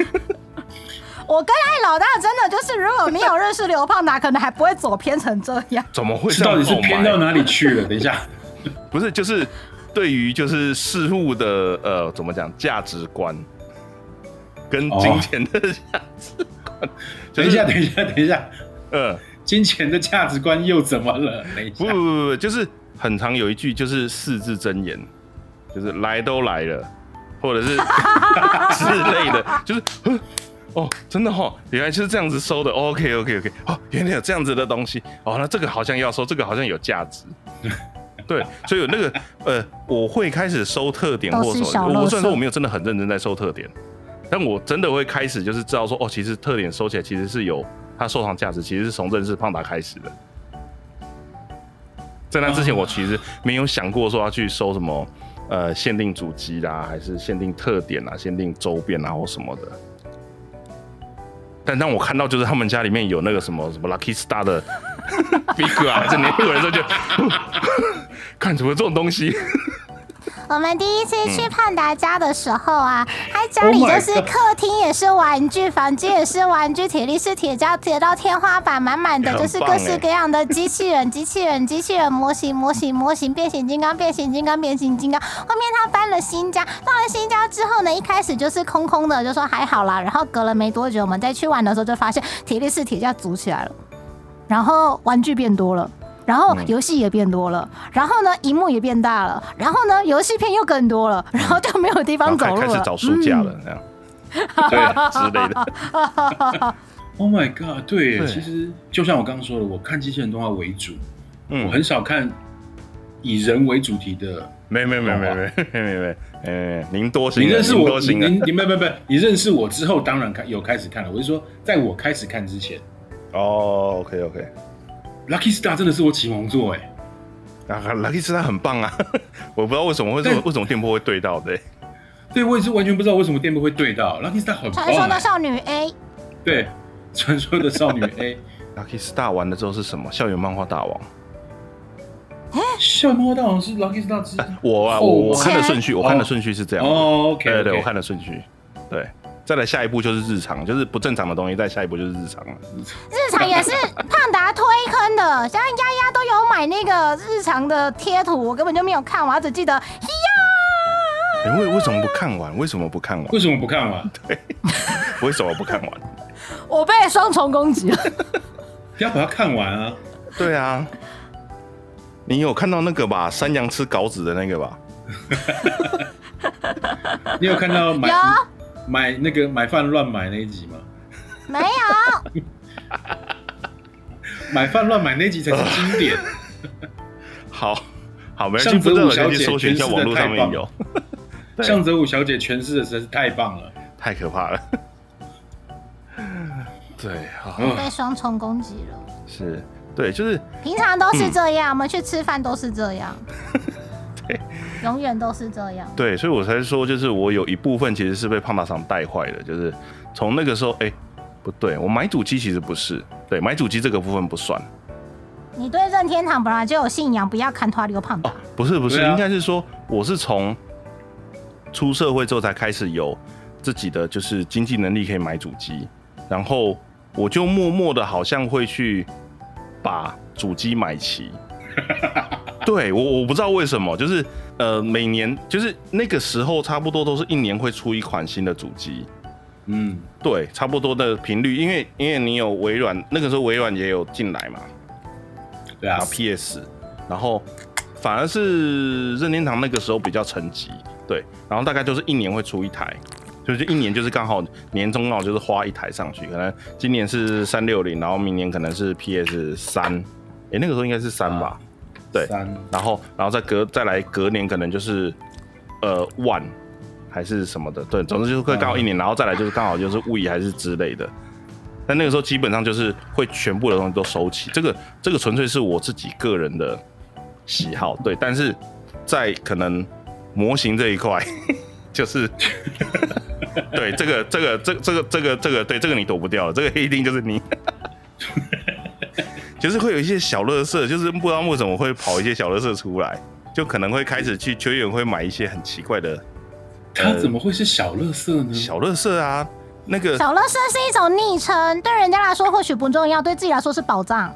<laughs> 我跟艾老大真的就是，如果没有认识刘胖达，可能还不会走偏成这样。怎么会？到底是偏到哪里去了？等一下，不是，就是。对于就是事物的呃怎么讲价值观，跟金钱的价值观，等一下等一下等一下，呃，金钱的价值观又怎么了？不不不不，就是很常有一句就是四字真言，就是来都来了，或者是 <laughs> 之类的，就是哦真的哈，原来就是这样子收的，OK OK OK，哦原来有这样子的东西，哦那这个好像要收，这个好像有价值。<laughs> 对，所以有那个呃，我会开始收特点，或者我虽然说我没有真的很认真在收特点，但我真的会开始就是知道说，哦，其实特点收起来其实是有它收藏价值，其实是从认识胖达开始的。在那之前，我其实没有想过说要去收什么呃限定主机啦，还是限定特点啊、限定周边啊或什么的。但当我看到就是他们家里面有那个什么什么 Lucky Star 的 <laughs> Big 啊，这年轻人时候就。<laughs> 看什么这种东西？我们第一次去胖达家的时候啊，他家里就是客厅也是玩具，房间也是玩具，铁力士铁胶铁到天花板，满满的就是各式各样的机器人、机器人、机器人模型、模型、模型，变形金刚、变形金刚、变形金刚。后面他搬了新家，到了新家之后呢，一开始就是空空的，就说还好啦。然后隔了没多久，我们再去玩的时候，就发现铁力士铁架组起来了，然后玩具变多了。然后游戏也变多了，然后呢，荧幕也变大了，然后呢，游戏片又更多了，然后就没有地方走路了，开始找书架了，这样，对之类的。<laughs> Oh my god！对，其实就像我刚刚说的，我看机器人动画为主，嗯，我很少看以人为主题的。没没没没 <laughs> 没没没没，您多心，您认识我，您您没没没，你认识我之后，当然看有开始看了。我是说，在我开始看之前。哦，OK OK。Lucky Star 真的是我启蒙作哎。啊，Lucky Star 很棒啊！<laughs> 我不知道为什么会为什么电波会对到的。对，我也是完全不知道为什么电波会对到。Lucky Star 很传说的少女 A。对。传说的少女 A，Lucky <laughs> Star 完了之后是什么？校园漫画大王。哎，校园漫画大王是 Lucky Star 之 <laughs> 我啊，我我看的顺序，我看的顺序是这样。哦，OK，对对，我看的顺序。对，再来下一步就是日常，就是不正常的东西，再下一步就是日常了。日常也是胖达推坑的，像丫丫都有买那个日常的贴图，我根本就没有看完，只记得呀。为为什么不看完？为什么不看完？为什么不看完？对，<laughs> 为什么不看完？我被双重攻击了，要把它看完啊！对啊，你有看到那个吧？山羊吃稿子的那个吧？<laughs> 你有看到买买那个买饭乱买那一集吗？没有，<laughs> 买饭乱买那集才是经典。好好，没向泽武小姐搜寻一下网络上面有。<laughs> 向泽武小姐诠释的实在是太棒了，太可怕了。<laughs> 对，被双重攻击了。是，对，就是平常都是这样，我们去吃饭都是这样，对，<laughs> 永远都是这样。对，所以我才说，就是我有一部分其实是被胖大肠带坏的，就是从那个时候，哎，不对，我买主机其实不是，对，买主机这个部分不算。你对任天堂本来就有信仰，不要看他这个胖大。不是不是，应该是说我是从出社会之后才开始有自己的就是经济能力可以买主机，然后。我就默默的，好像会去把主机买齐。<laughs> 对我，我不知道为什么，就是呃，每年就是那个时候，差不多都是一年会出一款新的主机。嗯，对，差不多的频率，因为因为你有微软，那个时候微软也有进来嘛。对啊，PS，然后反而是任天堂那个时候比较沉寂。对，然后大概就是一年会出一台。就是一年就是刚好年终刚好就是花一台上去，可能今年是三六零，然后明年可能是 PS 三，哎，那个时候应该是三吧，对，三，然后然后再隔再来隔年可能就是呃 One 还是什么的，对，总之就是会刚好一年，然后再来就是刚好就是物以还是之类的，但那个时候基本上就是会全部的东西都收起，这个这个纯粹是我自己个人的喜好，对，但是在可能模型这一块。<laughs> 就是，对这个这个这这个这个这个对这个你躲不掉，这个一定就是你，就是会有一些小乐色，就是不知道为什么会跑一些小乐色出来，就可能会开始去球员会买一些很奇怪的。他怎么会是小乐色呢？小乐色啊，那个小乐色是一种昵称，对人家来说或许不重要，对自己来说是宝藏。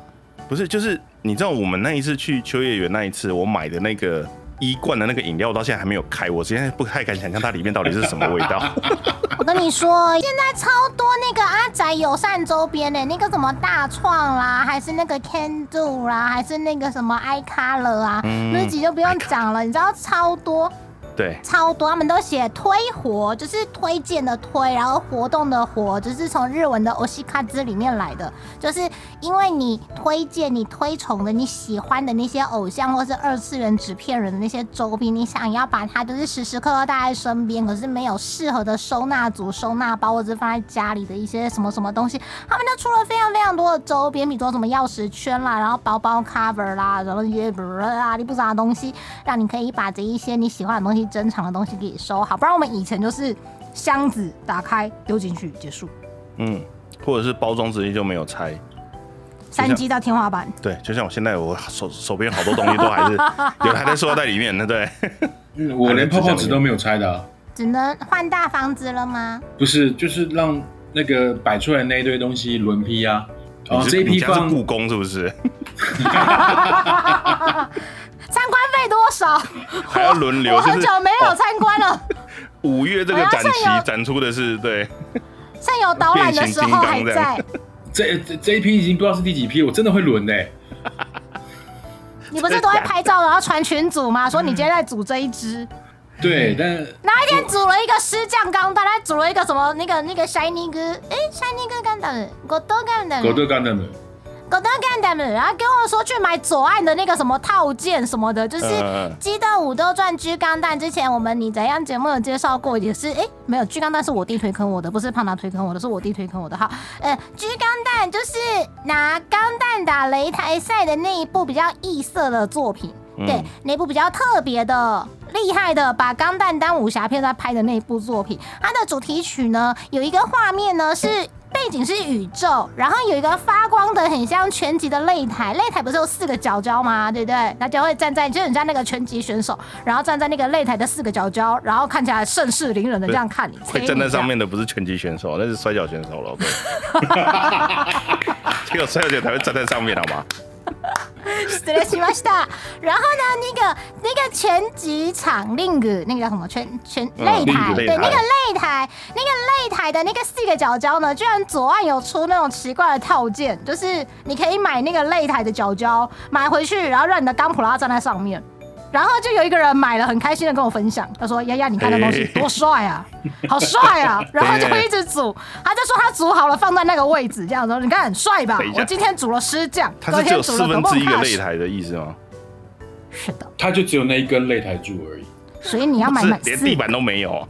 不是，就是你知道我们那一次去秋叶原那一次，我买的那个。一罐的那个饮料到现在还没有开，我现在不太敢想象它里面到底是什么味道。<laughs> 我跟你说，现在超多那个阿宅友善周边的，那个什么大创啦，还是那个 Can Do 啦，还是那个什么 iColor 啊，那几就不用讲了，你知道超多。对，超多，他们都写推活，就是推荐的推，然后活动的活，就是从日文的欧西卡兹里面来的，就是因为你推荐你推崇的你喜欢的那些偶像或是二次元纸片人的那些周边，你想要把它就是时时刻刻带在身边，可是没有适合的收纳组、收纳包，或者放在家里的一些什么什么东西，他们就出了非常非常多的周边，比如说什么钥匙圈啦，然后包包 cover 啦，然后一些不啊你不啥的东西，让你可以把这一些你喜欢的东西。珍藏的东西给你收好，不然我们以前就是箱子打开丢进去结束。嗯，或者是包装直接就没有拆，三 G 到天花板。对，就像我现在我手手边好多东西都还是 <laughs> 有还在塑料袋里面，对不对？我连泡泡纸都没有拆的，只能换大房子了吗？不是，就是让那个摆出来那一堆东西轮批啊。哦，这一批放故宫是不是？<laughs> <laughs> 参观费多少？<laughs> 还要轮流，我很久没有参观了。五月这个展期展出的是对，<laughs> 趁有导览的时候还在。这这这一批已经不知道是第几批，我真的会轮呢。你不是都会拍照然后传群组吗？说你今天在组这一支，<laughs> 对，但哪一天组了一个师匠钢弹，他组了一个什么那个那个 shiny 哥，哎，shiny 哥钢弹，狗都钢弹，狗都干的们，狗都钢弹，然后跟我说去买左岸的那个什么套件什么的，就是嗯《机动武斗传》G 钢弹。之前我们你怎样节目有介绍过，也是哎没有 G 钢弹是我弟推坑我的，不是胖达推坑我的，是我弟推坑我的。好，呃，G 钢弹就是拿钢弹打擂台赛的那一部比较异色的作品。对嗯，那部比较特别的、厉害的，把钢弹当武侠片在拍的那一部作品，它的主题曲呢，有一个画面呢是背景是宇宙，然后有一个发光的很像拳击的擂台，擂台不是有四个角角吗？对不对？大家会站在就人家那个拳击选手，然后站在那个擂台的四个角角，然后看起来盛世凌人的这样看你，会站在上面的不是拳击选手，那是摔跤选手了。对，只 <laughs> 有摔跤选手才会站在上面，好吗？<laughs> 失礼しました。然后呢，那个那个拳击场令个那个叫什么拳拳嗯擂台， ring 对，擂台那个擂台那个擂台的那个四个角角呢，居然左岸有出那种奇怪的套件，就是你可以买那个擂台的角角买回去，然后让你的钢普拉站在上面。 然后就有一个人买了，很开心的跟我分享，他说：“丫丫，你看那东西多帅啊，<laughs> 好帅啊！” <laughs> 然后就一直煮，他就说他煮好了放在那个位置，这样说你看很帅吧我今天煮了湿酱，隔它是只有天煮了四分之一个擂台的意思吗？是的，他就只有那一根擂台柱而已，所以你要买是满连地板都没有？啊。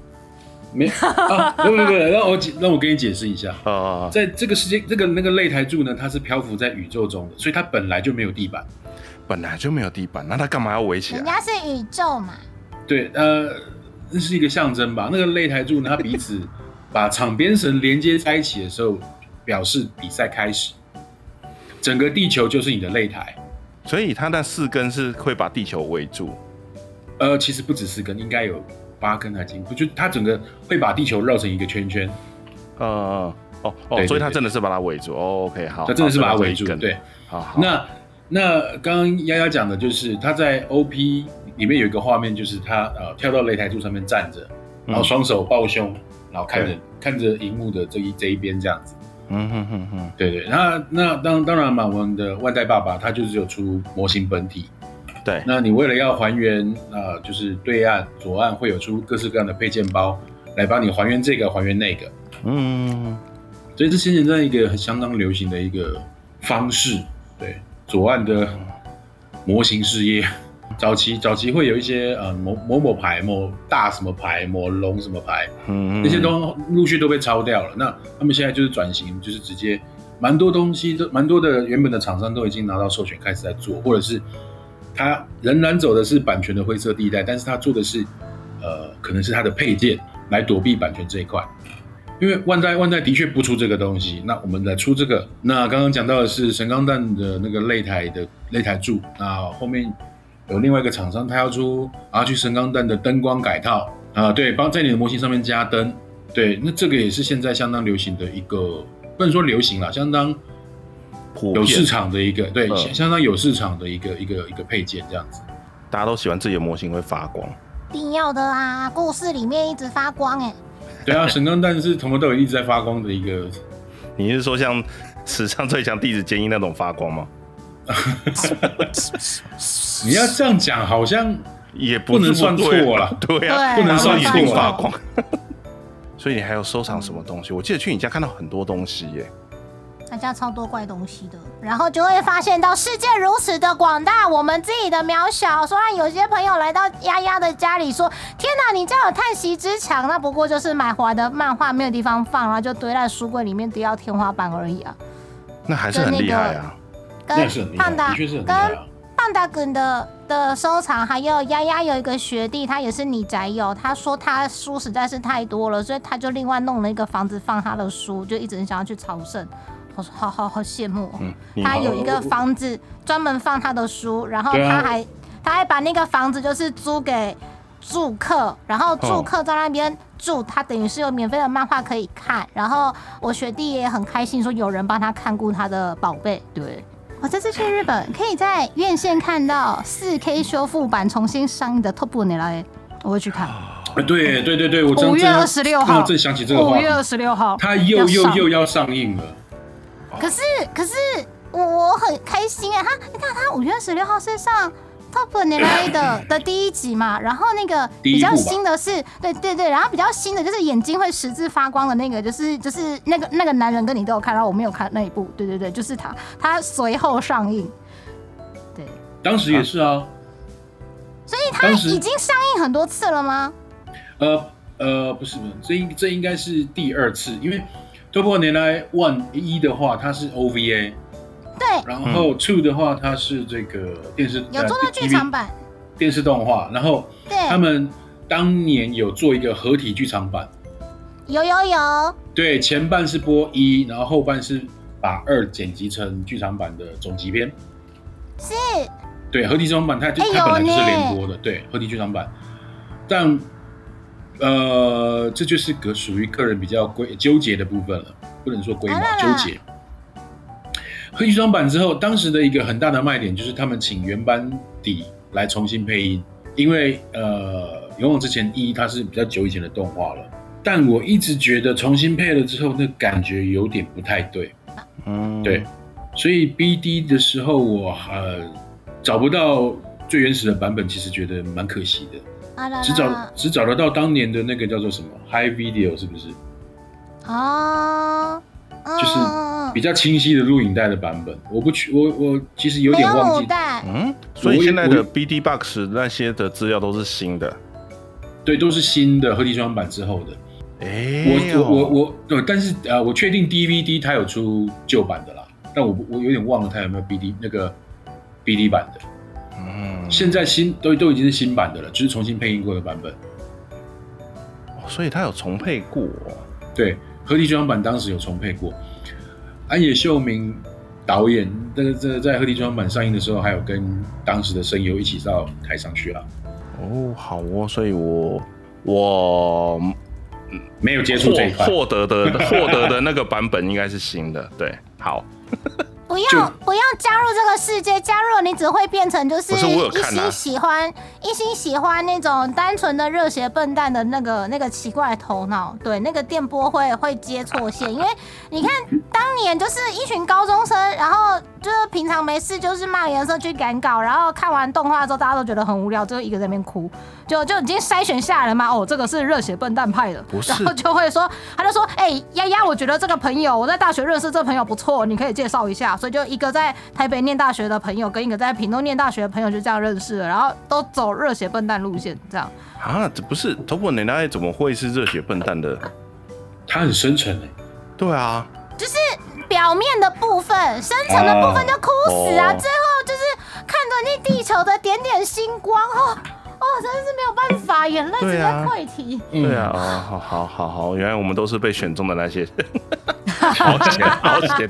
没啊，不不不，让我解让我跟你解释一下，啊，在这个世界，这个那个擂台柱呢，它是漂浮在宇宙中的，所以它本来就没有地板。本来就没有地板，那他干嘛要围起来？人家是宇宙嘛，对，呃，那是一个象征吧。那个擂台柱呢，它彼此把场边绳连接在一起的时候，表示比赛开始。整个地球就是你的擂台。所以它那四根是会把地球围住。呃，其实不止四根，应该有八根还是几根？就它整个会把地球绕成一个圈圈，呃，哦哦，所以它真的是把它围住。哦，OK，好，它真的是把它好围住。这个对，好好。那那刚刚丫丫讲的就是他在 OP 里面有一个画面，就是他呃跳到擂台柱上面站着，然后双手抱胸，然后看着对看着荧幕的这一这一边这样子。嗯哼哼哼，对对，那那当当然嘛，我们的万代爸爸他就是有出模型本体。对，那你为了要还原，呃，就是对岸左岸会有出各式各样的配件包来帮你还原这个还原那个，嗯，所以这是现在一个很相当流行的一个方式。对，左岸的模型事业，早期早期会有一些呃某某某牌、某大什么牌、某龙什么牌，嗯那些都陆续都被抄掉了。那他们现在就是转型，就是直接蛮多东西都蛮多的原本的厂商都已经拿到授权开始在做，或者是他仍然走的是版权的灰色地带，但是他做的是呃可能是他的配件来躲避版权这一块。因为万代万代的确不出这个东西，那我们来出这个。那刚刚讲到的是神钢弹的那个擂台的擂台柱，那后面有另外一个厂商，他要出啊去神钢弹的灯光改套啊，对，帮在你的模型上面加灯，对，那这个也是现在相当流行的一个，不能说流行啦，相当有市，场的一个，对，嗯相相当有市场的一个一个一个配件这样子。大家都喜欢自己的模型会发光。一定要的啊！故事里面一直发光哎、对啊，<laughs> 神钢弹是从头到尾一直在发光的一个，你是说像史上最强弟子坚一那种发光吗？<laughs> 你要这样讲，好像也不能算错了啦，对啊，不能算错发光。<laughs> 所以你还有收藏什么东西？我记得去你家看到很多东西耶。他家超多怪东西的，然后就会发现到世界如此的广大，我们自己的渺小。虽然有些朋友来到丫丫的家里说：“天哪，你家有叹息之墙，那不过就是买回来的漫画没有地方放，然后就堆在书柜里面堆到天花板而已啊。那还是很厉害啊。”那跟是很厉害，胖达的确是很厉害跟啊。胖达滚的的收藏，还有丫丫有一个学弟，他也是你宅友，他说他书实在是太多了，所以他就另外弄了一个房子放他的书，就一直很想要去朝圣。我说好好好羡慕哦、嗯，他有一个房子专门放他的书，然后他还、他还把那个房子就是租给住客，然后住客在那边住，他等于是有免费的漫画可以看。然后我学弟也很开心，说有人帮他看顾他的宝贝。对，我这次去日本可以在院线看到四 K 修复版重新上映的《Top 你》来，我会去看。呃对对对对，我正五月二十六号，正想起这个话，五月二十六号，它又又又要上映了。可是可是我我很开心哎，他你看他五月十六号是上 Top n i l a 的 <coughs> 的第一集嘛，然后那个比较新的是，对对对，然后比较新的就是眼睛会十字发光的那个，就是就是那个那个男人跟你都有看，然后我没有看那一部，对对对，就是他，他随后上映，对，当时也是啊，所以他已经上映很多次了吗？呃呃，不是不是，这应这应该是第二次，因为 N e l a One 一的话，它是 OVA。对，然后 two 的话，它是这个电视有做到剧场版，电视动画。然后对，他们当年有做一个合体剧场版，有有有。对，前半是播一，然后后半是把二剪辑成剧场版的总集篇。是。对，合体剧场版它就它本来就是连播的，对，合体剧场版。但呃，这就是个属于个人比较归纠结的部分了，不能说龟毛纠结。合体装版之后，当时的一个很大的卖点就是他们请原班底来重新配音，因为呃，勇往之前一它是比较久以前的动画了，但我一直觉得重新配了之后，那感觉有点不太对，嗯，对，所以 B D 的时候我呃找不到最原始的版本，其实觉得蛮可惜的，只找只找得到当年的那个叫做什么 High Video 是不是？啊。就是比较清晰的录影带的版本，我不去，我我其实有点忘记。嗯，所以现在的 B D Box 那些的资料都是新的，对，都是新的合体双版之后的。哎，我我我对，但是呃，我确定 D V D 它有出旧版的啦，但我我有点忘了它有没有 B D 那个 B D 版的。嗯，现在新都都已经是新版的了，就是重新配音过的版本。所以他有重配过，对。合体剧场版当时有重配过，安野秀明导演，这个这在合体剧场版上映的时候，还有跟当时的声优一起到台上去了。哦，好哦，所以我我没有接触这一块，获得的获得的那个版本应该是新的，对，好。不要不要加入这个世界，加入了你只会变成就是一心喜欢一心喜欢那种单纯的热血笨蛋的那个那个奇怪头脑，对，那个电波会会接错线，因为你看当年就是一群高中生，然后就是平常没事就是骂颜色去赶稿，然后看完动画之后大家都觉得很无聊，就一个在那边哭，就就已经筛选下来了嘛，哦，这个是热血笨蛋派的，然后就会说他就说，哎，丫丫，我觉得这个朋友我在大学认识这朋友不错，你可以介绍一下。所以就一个在台北念大学的朋友，跟一个在屏东念大学的朋友就这样认识了，然后都走热血笨蛋路线，这样啊？这不是头破奶奶怎么会是热血笨蛋的？他很深沉哎，对啊，就是表面的部分，深层的部分就哭死啊！最后就是看着那地球的点点星光哦哦，真的是没有办法，眼泪直接溃堤。对啊，哦，好好好好，原来我们都是被选中的那些。<laughs> 好险，好险！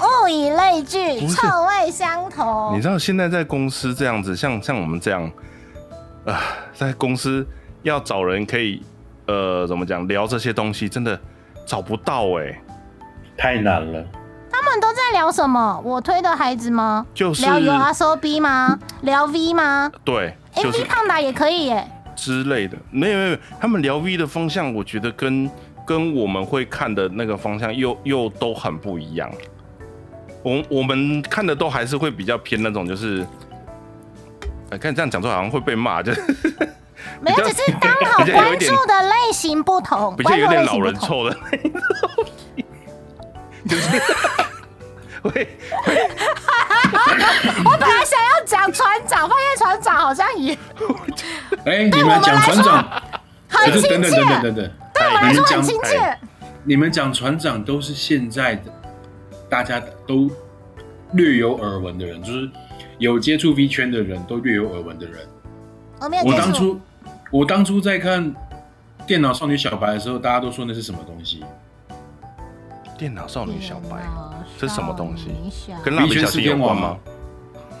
物以类聚，臭味相投。你知道现在在公司这样子，像像我们这样，啊，<laughs> 在公司要找人可以，呃，怎么讲聊这些东西，真的找不到哎，太难了。他们都在聊什么？我推的孩子吗？就是聊 U S O B 吗？聊 V 吗？对，A V 胖达也可以耶之类的。没有没有，他们聊 V 的方向，我觉得跟。跟我们会看的那个方向又又都很不一样，我我们看的都还是会比较偏那种，就是，哎，看这样讲出来好像会被骂，就是 <laughs> 没有，只是刚好关注的类型不同，比较有点老人臭的，就是 <laughs> 会，我本来想要讲船长，发现船长好像也，哎，你们讲船长，很亲切，等等等等等等。你们讲亲切，你们讲船长都是现在的，大家都略有耳闻的人，就是有接触 V 圈的人都略有耳闻的人。我没有我当初我当初在看《电脑少女小白》的时候，大家都说那是什么东西？电脑少女小白，这是什么东西？跟蜡笔小新有关吗？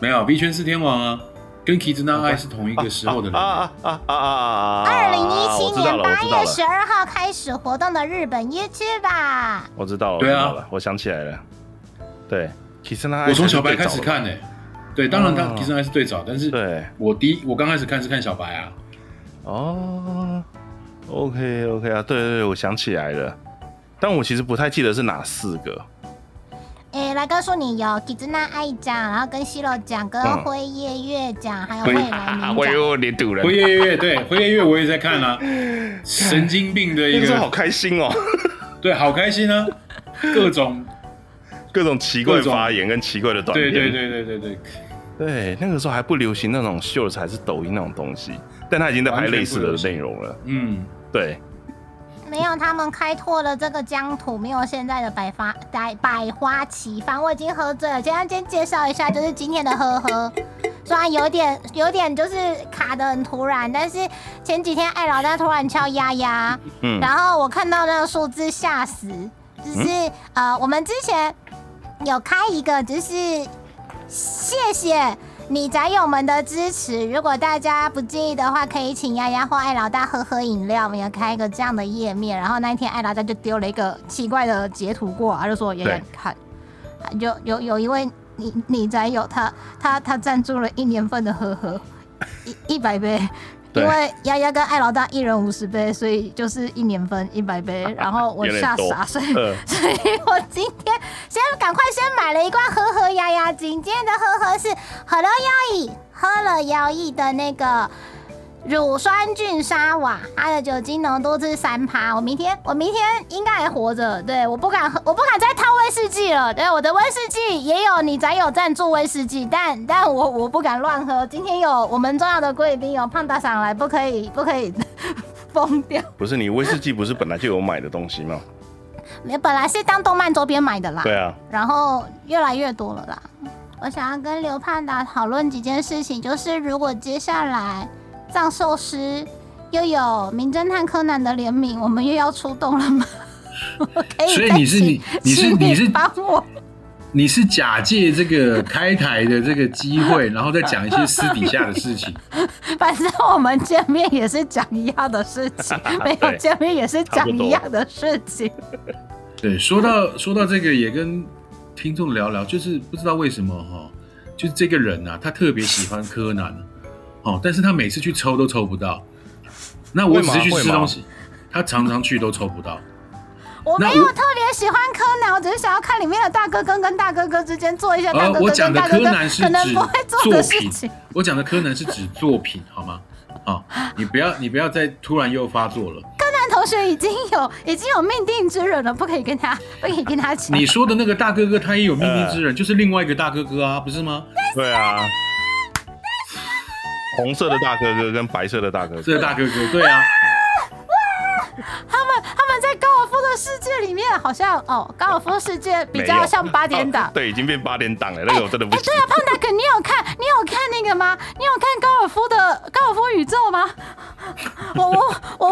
没有，V 圈四天王啊。跟 Kizuna 爱是同一个时候的人。啊啊啊啊啊！二零一七年八月十二号开始活动的日本 YouTube 吧。我知道了，对啊，我想起来了。对。我从小白开始看呢。对，当然他 Kizuna 爱是最早，但是对。我第一我刚开始看是看小白啊。哦，OK OK 啊，对对对，我想起来了，但我其实不太记得是哪四个。诶，来告诉你有吉兹娜爱奖，然后跟西罗奖，跟嗯。辉夜月奖，还有辉未来名我奖。有点堵人辉。夜月对辉夜月我也在看啊，<laughs> 神经病的一那个好个，开心哦，对，好开心啊，各种，各种奇怪发言跟奇怪的短片。对对对对对对，对，那个时候还不流行那种秀才是抖音那种东西，但他已经在拍类似的内容了。嗯，对，没有他们开拓了这个疆土，没有现在的百花百百花齐放。我已经喝醉了，今天先介绍一下，就是今天的呵呵。<laughs> 虽然有点有点就是卡的很突然，但是前几天艾老大突然敲丫丫，嗯，然后我看到那个数字吓死，就是、呃，我们之前有开一个，就是谢谢你宅友们的支持。如果大家不介意的话，可以请丫丫或艾老大喝喝饮料。我们有开一个这样的页面，然后那一天艾老大就丢了一个奇怪的截图过来，他就说丫丫你看，啊就有有一位你你宅友他他他赞助了一年份的呵呵一一百杯。对因为丫丫跟艾老大一人五十杯，所以就是一年分一百杯。<laughs> 然后我吓傻，所以呃 <laughs> 所以我今天先赶快先买了一罐喝喝压压惊。今天的喝喝是喝了妖异，喝了妖异的那个乳酸菌沙瓦，它的酒精浓度是三趴。我明天我明天应该还活着，对，我不敢喝，我不敢再套威士忌了。对，我的威士忌也有你宅有赞助威士忌，但但我我不敢乱喝。今天有我们重要的贵宾有胖大上来，不可以不可以 <laughs> 疯掉。不是你威士忌不是本来就有买的东西吗？没，本来是当动漫周边买的啦。对啊，然后越来越多了啦。我想要跟刘胖达讨论几件事情，就是如果接下来藏寿司又有名侦探柯南的联名，我们又要出动了吗？<laughs> 可以所以你是你你是你是帮我，你是假借这个开台的这个机会，<laughs> 然后再讲一些私底下的事情。<laughs> 反正我们见面也是讲一样的事情，没有见面也是讲一样的事情。对，说到说到这个，也跟听众聊聊，就是不知道为什么哈，就是这个人啊，他特别喜欢柯南，哦，但是他每次去抽都抽不到。那我只是去吃东西，他常常去都抽不到。我没有特别喜欢柯南，我只是想要看里面的大哥哥跟大哥哥之间做一些大呃哥，哥我讲的跟大哥哥柯南是可能指不会做作的事品情。，我讲的柯南是指作品，好吗？好，你不要你不要再突然又发作了。柯南同学已经有已经有命定之人了，不可以跟他不可以跟他讲。你说的那个大哥哥，他也有命定之人，就是另外一个大哥哥啊，不是吗？对啊。红色的大哥哥跟白色的大哥哥，这个大哥哥，对啊，他们他们在高尔夫的世界里面，好像哦，高尔夫世界比较像八点档哦。对，已经变八点档了，那个我真的不对。啊，胖大哥，你有看你有看那个吗？你有看高尔夫的高尔夫宇宙吗？我我我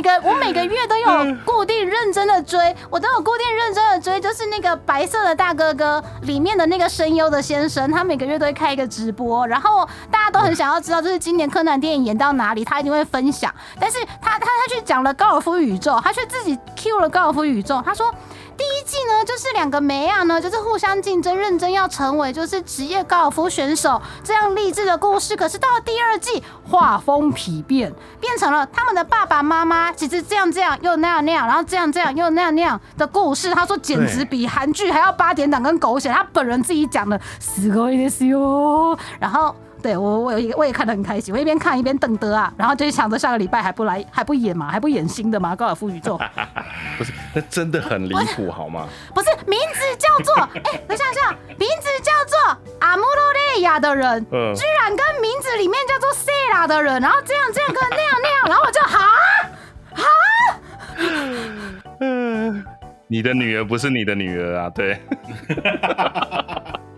每个我每个月都有固定认真的追，我都有固定认真的追，就是那个白色的大哥哥里面的那个声优的先生，他每个月都会开一个直播，然后大家都很想要知道，就是今年柯南电影演到哪里，他一定会分享。但是他他他去讲了高尔夫宇宙，他却自己 Q 了高尔夫宇宙，他说。第一季呢，就是两个梅啊呢，就是互相竞争，认真要成为就是职业高尔夫选手这样励志的故事。可是到了第二季，画风丕变，变成了他们的爸爸妈妈其实这样这样又那样那样，然后这样这样又那样那样的故事。他说简直比韩剧还要八点档跟狗血。他本人自己讲的，すごいですよ。然后。 对我，我有一个我也看得很开心，我一边看一边瞪得啊，然后就想着下个礼拜还不来，还不演嘛，还不演新的嘛，高尔夫宇宙。<laughs> 不是，那真的很离谱，好吗？不是名字叫做，哎、等一下，等一下，名字叫做阿穆罗雷亚的人，嗯居然跟名字里面叫做塞拉的人，然后这样这样跟那样那样，然后我就哈嗯，<laughs> 你的女儿不是你的女儿啊，对。<laughs>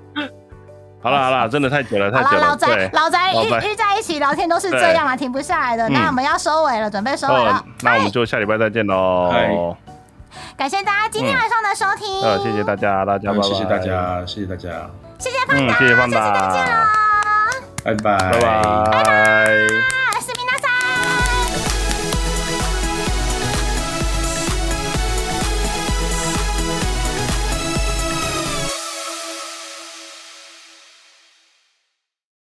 好了好了，真的太久了，太好了，老久了。对，宅老宅老宅遇遇在一起聊天都是这样啊，停不下来的。嗯那我们要收尾了，准备收尾了哦。，那我们就下礼拜再见喽。嗨感谢大家今天晚上的收听，呃，谢谢大家，大家拜拜，谢谢大，家，谢谢大家，谢谢胖达，嗯，谢谢放下次再见大，喽。拜拜，拜拜。